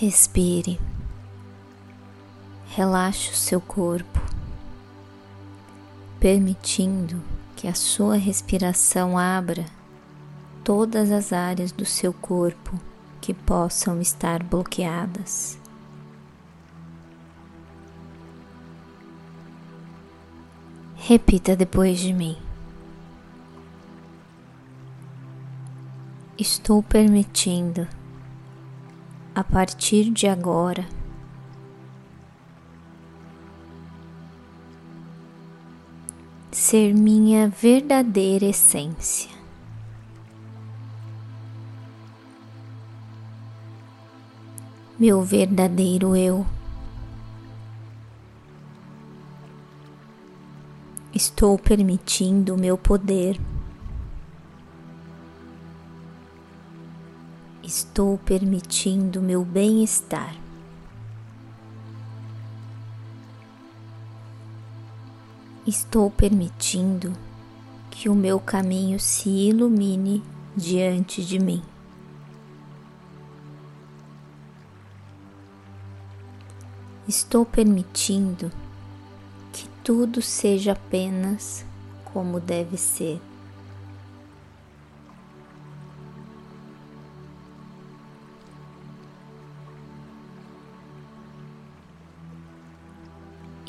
Respire, relaxe o seu corpo, permitindo que a sua respiração abra todas as áreas do seu corpo que possam estar bloqueadas. Repita depois de mim. Estou permitindo, a partir de agora, ser minha verdadeira essência. Meu verdadeiro eu. Estou permitindo o meu poder. Estou permitindo meu bem-estar. Estou permitindo que o meu caminho se ilumine diante de mim. Estou permitindo que tudo seja apenas como deve ser.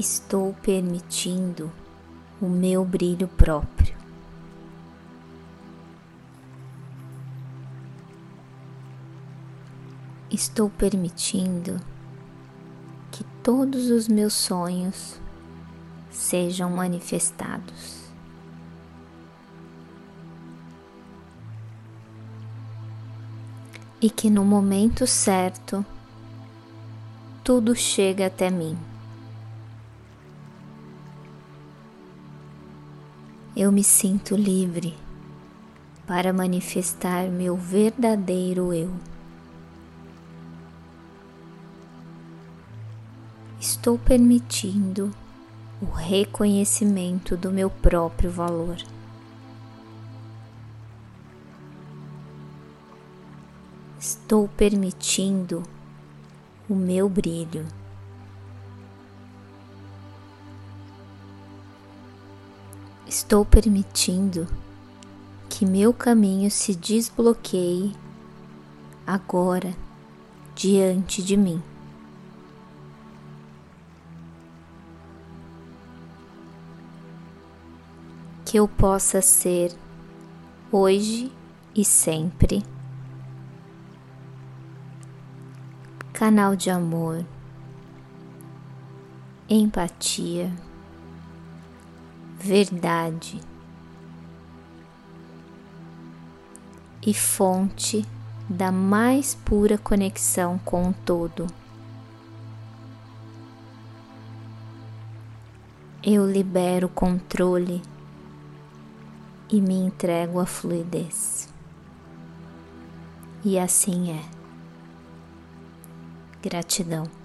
Estou permitindo o meu brilho próprio. Estou permitindo que todos os meus sonhos sejam manifestados. E que no momento certo tudo chega até mim. Eu me sinto livre para manifestar meu verdadeiro eu. Estou permitindo o reconhecimento do meu próprio valor. Estou permitindo o meu brilho. Estou permitindo que meu caminho se desbloqueie agora diante de mim. que eu possa ser hoje e sempre canal de amor, empatia, verdade e fonte da mais pura conexão com o todo. Eu libero o controle e me entrego à fluidez. E assim é. Gratidão.